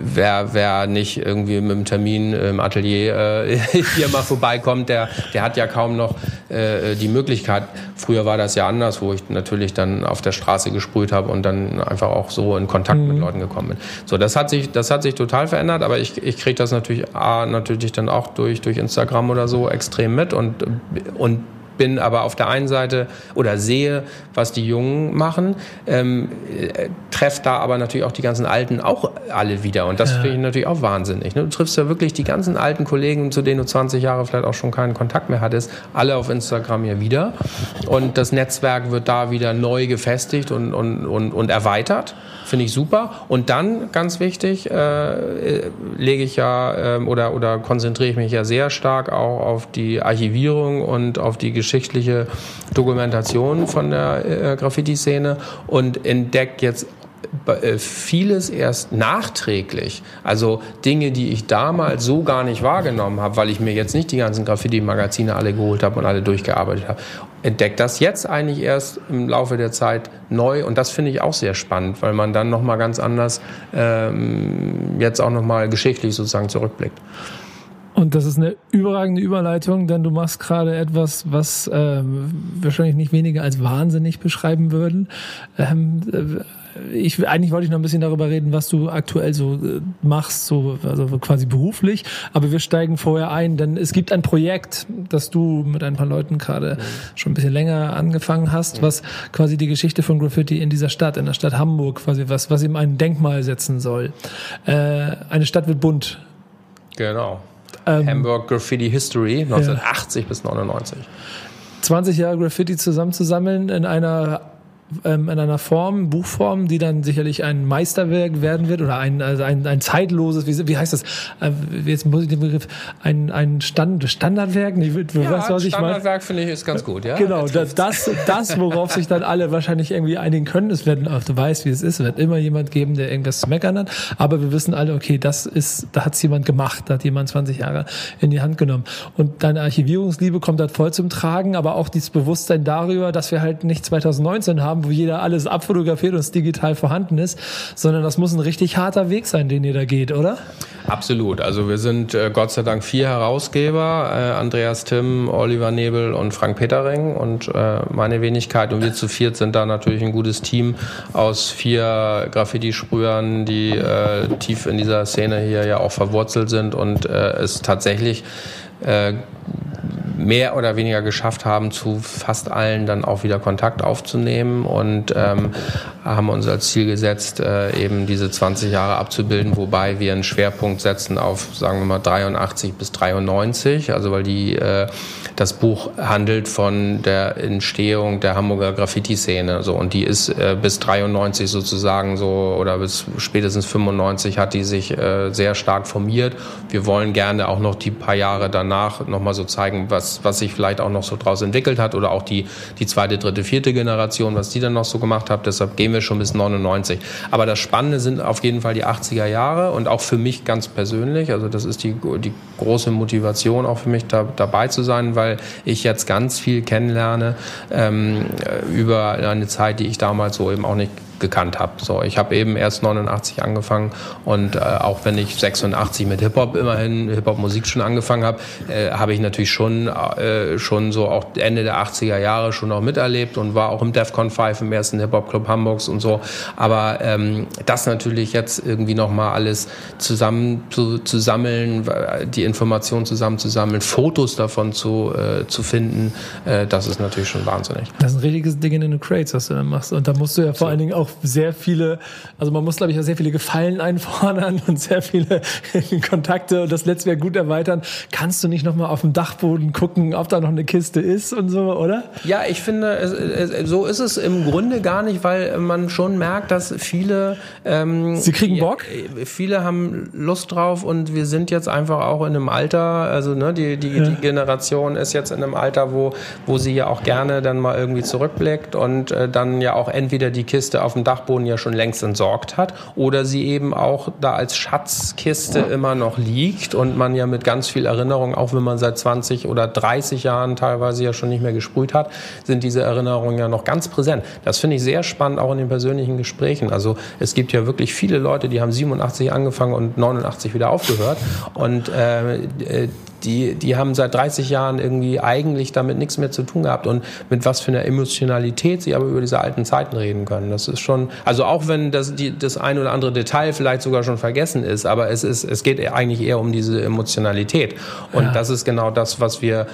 wer, wer nicht irgendwie mit dem Termin im Atelier äh, hier mal vorbeikommt, der, der hat ja kaum noch äh, die Möglichkeit. Früher war das ja anders, wo ich natürlich dann auf der Straße gesprüht habe und dann einfach auch so in Kontakt mhm. mit Leuten gekommen bin. So, das hat sich, das hat sich total verändert, aber ich, ich kriege das natürlich, A, natürlich dann auch durch, durch Instagram oder so extrem mit und, und bin aber auf der einen Seite oder sehe, was die Jungen machen, ähm, äh, treffe da aber natürlich auch die ganzen Alten auch alle wieder. Und das ja. finde ich natürlich auch wahnsinnig. Ne? Du triffst ja wirklich die ganzen alten Kollegen, zu denen du 20 Jahre vielleicht auch schon keinen Kontakt mehr hattest, alle auf Instagram ja wieder. Und das Netzwerk wird da wieder neu gefestigt und, und, und, und erweitert. Finde ich super. Und dann, ganz wichtig, äh, lege ich ja äh, oder, oder konzentriere ich mich ja sehr stark auch auf die Archivierung und auf die geschichtliche Dokumentation von der äh, Graffiti-Szene und entdecke jetzt vieles erst nachträglich. Also Dinge, die ich damals so gar nicht wahrgenommen habe, weil ich mir jetzt nicht die ganzen Graffiti-Magazine alle geholt habe und alle durchgearbeitet habe entdeckt das jetzt eigentlich erst im Laufe der Zeit neu und das finde ich auch sehr spannend, weil man dann noch mal ganz anders ähm, jetzt auch noch mal geschichtlich sozusagen zurückblickt. Und das ist eine überragende Überleitung, denn du machst gerade etwas, was äh, wahrscheinlich nicht weniger als wahnsinnig beschreiben würden. Ähm, äh, ich, eigentlich wollte ich noch ein bisschen darüber reden, was du aktuell so äh, machst, so also quasi beruflich. Aber wir steigen vorher ein, denn es gibt ein Projekt, das du mit ein paar Leuten gerade mhm. schon ein bisschen länger angefangen hast, mhm. was quasi die Geschichte von Graffiti in dieser Stadt, in der Stadt Hamburg, quasi was, was ihm ein Denkmal setzen soll. Äh, eine Stadt wird bunt. Genau. Ähm, Hamburg Graffiti History 1980 ja. bis 99. 20 Jahre Graffiti zusammenzusammeln in einer ähm, in einer Form, Buchform, die dann sicherlich ein Meisterwerk werden wird oder ein, also ein, ein zeitloses, wie, wie heißt das? Äh, jetzt muss ich den Begriff, ein, ein Stand, Standardwerk? Nee, du ja, weißt, was ich Standardwerk finde ich ist ganz gut, ja. Genau, das, das, das, worauf sich dann alle wahrscheinlich irgendwie einigen können, es werden, du weißt, wie es ist, es wird immer jemand geben, der irgendwas zu meckern hat, aber wir wissen alle, okay, das ist, da hat es jemand gemacht, da hat jemand 20 Jahre in die Hand genommen. Und deine Archivierungsliebe kommt halt voll zum Tragen, aber auch dieses Bewusstsein darüber, dass wir halt nicht 2019 haben, haben, wo jeder alles abfotografiert und es digital vorhanden ist, sondern das muss ein richtig harter Weg sein, den ihr da geht, oder? Absolut. Also wir sind äh, Gott sei Dank vier Herausgeber, äh, Andreas Timm, Oliver Nebel und Frank Petering und äh, meine Wenigkeit und wir zu viert sind da natürlich ein gutes Team aus vier Graffiti-Sprühern, die äh, tief in dieser Szene hier ja auch verwurzelt sind und äh, es tatsächlich äh, mehr oder weniger geschafft haben, zu fast allen dann auch wieder Kontakt aufzunehmen. Und ähm, haben uns als Ziel gesetzt, äh, eben diese 20 Jahre abzubilden, wobei wir einen Schwerpunkt setzen auf, sagen wir mal, 83 bis 93, also weil die, äh, das Buch handelt von der Entstehung der Hamburger Graffiti-Szene, so, und die ist äh, bis 93 sozusagen so, oder bis spätestens 95 hat die sich äh, sehr stark formiert. Wir wollen gerne auch noch die paar Jahre danach nochmal so zeigen, was, was sich vielleicht auch noch so draus entwickelt hat oder auch die, die zweite, dritte, vierte Generation, was die dann noch so gemacht hat. Deshalb gehen wir schon bis 99. Aber das Spannende sind auf jeden Fall die 80er Jahre und auch für mich ganz persönlich. Also das ist die, die große Motivation auch für mich da, dabei zu sein, weil ich jetzt ganz viel kennenlerne ähm, über eine Zeit, die ich damals so eben auch nicht gekannt habe. So, ich habe eben erst 89 angefangen und äh, auch wenn ich 86 mit Hip Hop immerhin Hip Hop Musik schon angefangen habe, äh, habe ich natürlich schon äh, schon so auch Ende der 80er Jahre schon noch miterlebt und war auch im Defcon 5 im ersten Hip Hop Club Hamburgs und so. Aber ähm, das natürlich jetzt irgendwie noch mal alles zusammen zu, zu sammeln, die Informationen zusammenzusammeln, Fotos davon zu äh, zu finden, äh, das ist natürlich schon wahnsinnig. Das ist ein richtiges Ding in den Crates, was du dann machst. Und da musst du ja vor so. allen Dingen auch sehr viele, also man muss glaube ich auch sehr viele Gefallen einfordern und sehr viele Kontakte und das Netzwerk gut erweitern. Kannst du nicht noch mal auf dem Dachboden gucken, ob da noch eine Kiste ist und so, oder? Ja, ich finde, so ist es im Grunde gar nicht, weil man schon merkt, dass viele ähm, Sie kriegen Bock? Viele haben Lust drauf und wir sind jetzt einfach auch in einem Alter, also ne, die, die, ja. die Generation ist jetzt in einem Alter, wo, wo sie ja auch gerne dann mal irgendwie zurückblickt und äh, dann ja auch entweder die Kiste auf dem Dachboden ja schon längst entsorgt hat oder sie eben auch da als Schatzkiste immer noch liegt und man ja mit ganz viel Erinnerung, auch wenn man seit 20 oder 30 Jahren teilweise ja schon nicht mehr gesprüht hat, sind diese Erinnerungen ja noch ganz präsent. Das finde ich sehr spannend, auch in den persönlichen Gesprächen. Also es gibt ja wirklich viele Leute, die haben 87 angefangen und 89 wieder aufgehört und äh, äh die, die haben seit 30 Jahren irgendwie eigentlich damit nichts mehr zu tun gehabt und mit was für einer Emotionalität sie aber über diese alten Zeiten reden können. Das ist schon, also auch wenn das, die, das ein oder andere Detail vielleicht sogar schon vergessen ist, aber es ist, es geht eigentlich eher um diese Emotionalität. Und ja. das ist genau das, was wir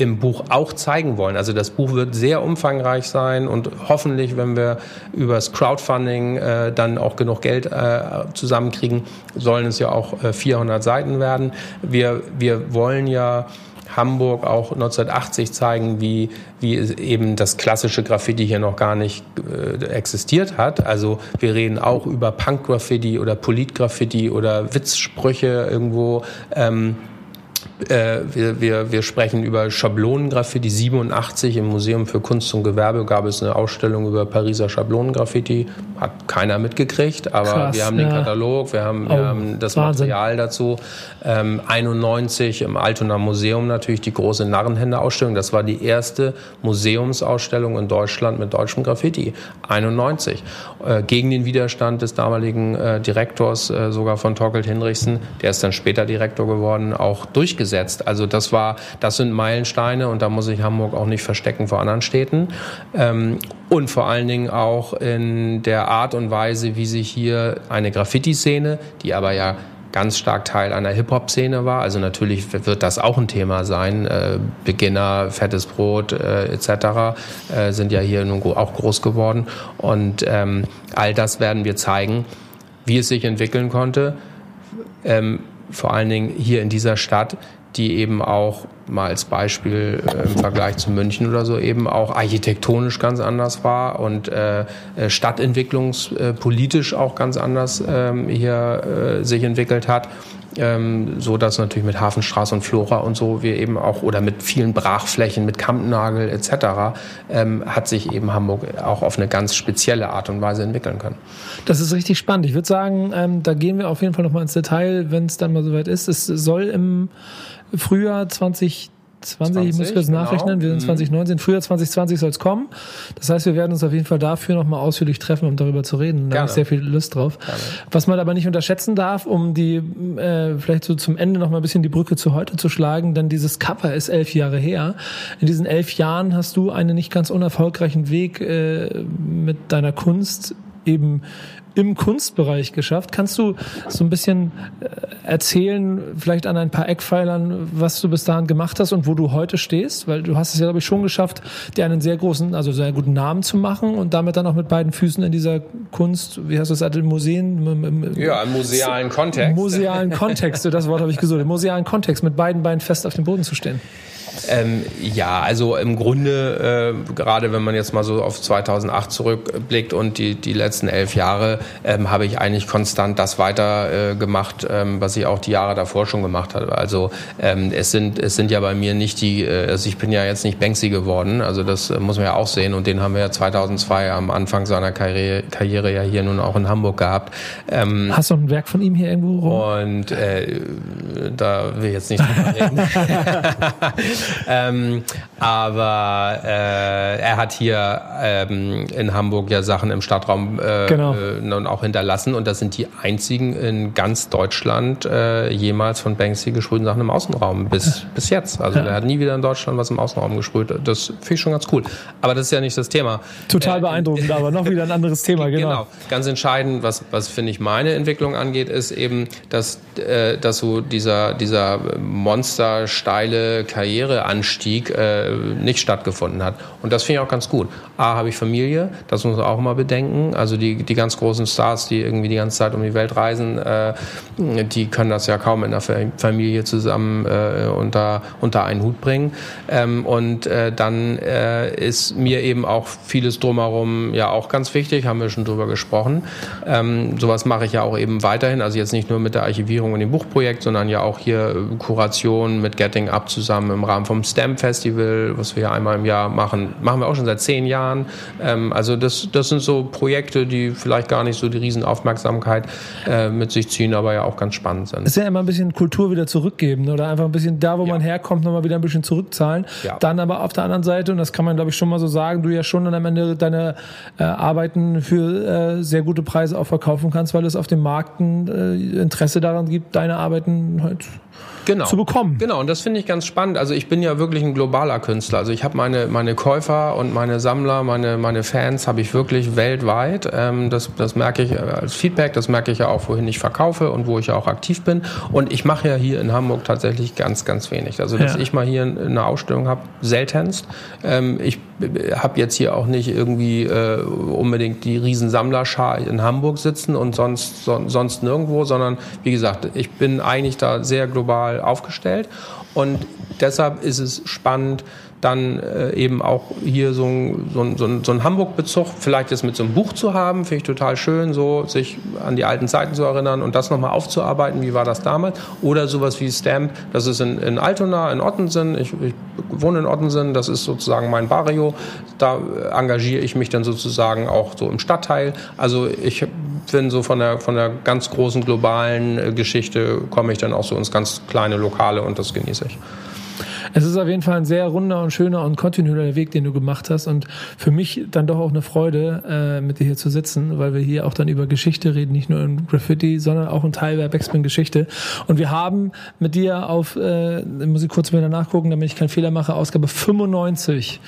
im Buch auch zeigen wollen. Also das Buch wird sehr umfangreich sein und hoffentlich, wenn wir übers Crowdfunding äh, dann auch genug Geld äh, zusammenkriegen, sollen es ja auch äh, 400 Seiten werden. Wir, wir wollen ja Hamburg auch 1980 zeigen, wie, wie eben das klassische Graffiti hier noch gar nicht äh, existiert hat. Also wir reden auch über Punk-Graffiti oder Polit-Graffiti oder Witzsprüche irgendwo. Ähm, äh, wir, wir, wir sprechen über Schablonengraffiti. 87 im Museum für Kunst und Gewerbe gab es eine Ausstellung über Pariser Schablonengraffiti. Hat keiner mitgekriegt, aber Krass, wir haben ja. den Katalog, wir haben, oh, wir haben das Wahnsinn. Material dazu. Ähm, 91 im Altona Museum natürlich die große Narrenhände-Ausstellung. Das war die erste Museumsausstellung in Deutschland mit deutschem Graffiti. 91. Äh, gegen den Widerstand des damaligen äh, Direktors, äh, sogar von Torkelt Hinrichsen, der ist dann später Direktor geworden, auch durchgesetzt durchgesetzt. Also das war, das sind Meilensteine und da muss sich Hamburg auch nicht verstecken vor anderen Städten. Ähm, und vor allen Dingen auch in der Art und Weise, wie sich hier eine Graffiti-Szene, die aber ja ganz stark Teil einer Hip-Hop-Szene war. Also natürlich wird das auch ein Thema sein. Äh, Beginner, fettes Brot äh, etc. Äh, sind ja hier nun auch groß geworden. Und ähm, all das werden wir zeigen, wie es sich entwickeln konnte. Ähm, vor allen Dingen hier in dieser Stadt, die eben auch mal als Beispiel äh, im Vergleich zu München oder so eben auch architektonisch ganz anders war und äh, äh stadtentwicklungspolitisch auch ganz anders ähm, hier äh, sich entwickelt hat ähm, so dass natürlich mit Hafenstraße und Flora und so wir eben auch oder mit vielen Brachflächen, mit Kampnagel etc. Ähm, hat sich eben Hamburg auch auf eine ganz spezielle Art und Weise entwickeln können. Das ist richtig spannend. Ich würde sagen, ähm, da gehen wir auf jeden Fall noch mal ins Detail, wenn es dann mal soweit ist. Es soll im Frühjahr 20 20, 20 ich muss kurz genau. nachrechnen, wir sind 2019, mhm. Frühjahr 2020 soll es kommen. Das heißt, wir werden uns auf jeden Fall dafür nochmal ausführlich treffen, um darüber zu reden. Da habe ich sehr viel Lust drauf. Gerne. Was man aber nicht unterschätzen darf, um die äh, vielleicht so zum Ende nochmal ein bisschen die Brücke zu heute zu schlagen, denn dieses Cover ist elf Jahre her. In diesen elf Jahren hast du einen nicht ganz unerfolgreichen Weg äh, mit deiner Kunst eben im Kunstbereich geschafft. Kannst du so ein bisschen äh, erzählen, vielleicht an ein paar Eckpfeilern, was du bis dahin gemacht hast und wo du heute stehst? Weil du hast es ja, glaube ich, schon geschafft, dir einen sehr großen, also sehr guten Namen zu machen und damit dann auch mit beiden Füßen in dieser Kunst, wie hast du es gesagt, in Museen? Ja, im musealen Kontext. Musealen Kontext, das Wort habe ich gesucht, im musealen Kontext mit beiden Beinen fest auf dem Boden zu stehen. Ähm, ja, also im Grunde, äh, gerade wenn man jetzt mal so auf 2008 zurückblickt und die, die letzten elf Jahre, ähm, habe ich eigentlich konstant das weiter äh, gemacht, ähm, was ich auch die Jahre davor schon gemacht habe. Also ähm, es, sind, es sind ja bei mir nicht die, äh, also ich bin ja jetzt nicht Banksy geworden, also das äh, muss man ja auch sehen und den haben wir ja 2002 am Anfang seiner Karriere, Karriere ja hier nun auch in Hamburg gehabt. Ähm, Hast du ein Werk von ihm hier irgendwo rum? Und äh, da will ich jetzt nicht drüber reden. ähm, aber äh, er hat hier ähm, in Hamburg ja Sachen im Stadtraum äh, genau. äh, auch hinterlassen und das sind die einzigen in ganz Deutschland äh, jemals von Banksy gesprühten Sachen im Außenraum bis, bis jetzt. Also ja. er hat nie wieder in Deutschland was im Außenraum gesprüht. Das finde ich schon ganz cool. Aber das ist ja nicht das Thema. Total äh, beeindruckend, aber noch wieder ein anderes Thema, genau. Genau. Ganz entscheidend, was, was finde ich meine Entwicklung angeht, ist eben, dass, äh, dass so dieser, dieser monstersteile Karriere Anstieg äh, nicht stattgefunden hat. Und das finde ich auch ganz gut. A, habe ich Familie, das muss man auch immer bedenken. Also die, die ganz großen Stars, die irgendwie die ganze Zeit um die Welt reisen, äh, die können das ja kaum in der Familie zusammen äh, unter, unter einen Hut bringen. Ähm, und äh, dann äh, ist mir eben auch vieles drumherum ja auch ganz wichtig, haben wir schon drüber gesprochen. Ähm, sowas mache ich ja auch eben weiterhin, also jetzt nicht nur mit der Archivierung und dem Buchprojekt, sondern ja auch hier Kuration mit Getting Up zusammen im Rahmen vom Stamp Festival, was wir ja einmal im Jahr machen, machen wir auch schon seit zehn Jahren. Ähm, also das, das sind so Projekte, die vielleicht gar nicht so die Riesenaufmerksamkeit äh, mit sich ziehen, aber ja auch ganz spannend sind. Es ist ja immer ein bisschen Kultur wieder zurückgeben oder einfach ein bisschen da, wo ja. man herkommt, nochmal wieder ein bisschen zurückzahlen. Ja. Dann aber auf der anderen Seite, und das kann man glaube ich schon mal so sagen, du ja schon am Ende deine äh, Arbeiten für äh, sehr gute Preise auch verkaufen kannst, weil es auf dem Markt ein äh, Interesse daran gibt, deine Arbeiten halt genau. zu bekommen. Genau, und das finde ich ganz spannend. Also ich bin ja wirklich ein globaler Künstler. Also ich habe meine, meine Käufer und meine Sammler, meine, meine Fans habe ich wirklich weltweit. Ähm, das, das merke ich als Feedback, das merke ich ja auch, wohin ich verkaufe und wo ich ja auch aktiv bin. Und ich mache ja hier in Hamburg tatsächlich ganz, ganz wenig. Also dass ja. ich mal hier eine Ausstellung habe, seltenst. Ähm, ich habe jetzt hier auch nicht irgendwie äh, unbedingt die Riesensammlerschar in Hamburg sitzen und sonst, so, sonst nirgendwo, sondern wie gesagt, ich bin eigentlich da sehr global aufgestellt und deshalb ist es spannend, dann äh, eben auch hier so so so so ein Hamburg-Bezug, vielleicht jetzt mit so einem Buch zu haben, finde ich total schön, so sich an die alten Zeiten zu erinnern und das nochmal aufzuarbeiten, wie war das damals. Oder sowas wie Stamp, das ist in, in Altona, in Ottensen, ich, ich wohne in Ottensen, das ist sozusagen mein Barrio, da engagiere ich mich dann sozusagen auch so im Stadtteil. Also ich bin so von der, von der ganz großen globalen äh, Geschichte, komme ich dann auch so ins ganz kleine Lokale und das genieße ich. Es ist auf jeden Fall ein sehr runder und schöner und kontinuierlicher Weg, den du gemacht hast. Und für mich dann doch auch eine Freude, äh, mit dir hier zu sitzen, weil wir hier auch dann über Geschichte reden, nicht nur in Graffiti, sondern auch ein Teil der Backspin-Geschichte. Und wir haben mit dir auf, äh, muss ich kurz wieder nachgucken, damit ich keinen Fehler mache, Ausgabe 95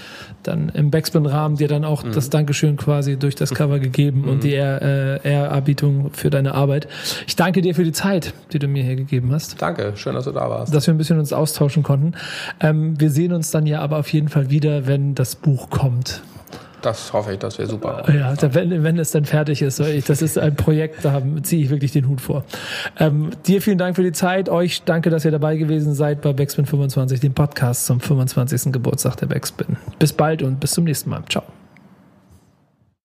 dann im Backspin-Rahmen dir dann auch mhm. das Dankeschön quasi durch das Cover gegeben mhm. und die äh, Ehrerbietung für deine Arbeit. Ich danke dir für die Zeit, die du mir hier gegeben hast. Danke, schön, dass du da warst. Dass wir ein bisschen uns austauschen konnten. Ähm, wir sehen uns dann ja aber auf jeden Fall wieder, wenn das Buch kommt. Das hoffe ich, das wäre super. Ja, wenn, wenn es dann fertig ist. Das ist ein Projekt, da ziehe ich wirklich den Hut vor. Ähm, dir vielen Dank für die Zeit. Euch danke, dass ihr dabei gewesen seid bei Backspin 25, dem Podcast zum 25. Geburtstag der Backspin. Bis bald und bis zum nächsten Mal. Ciao.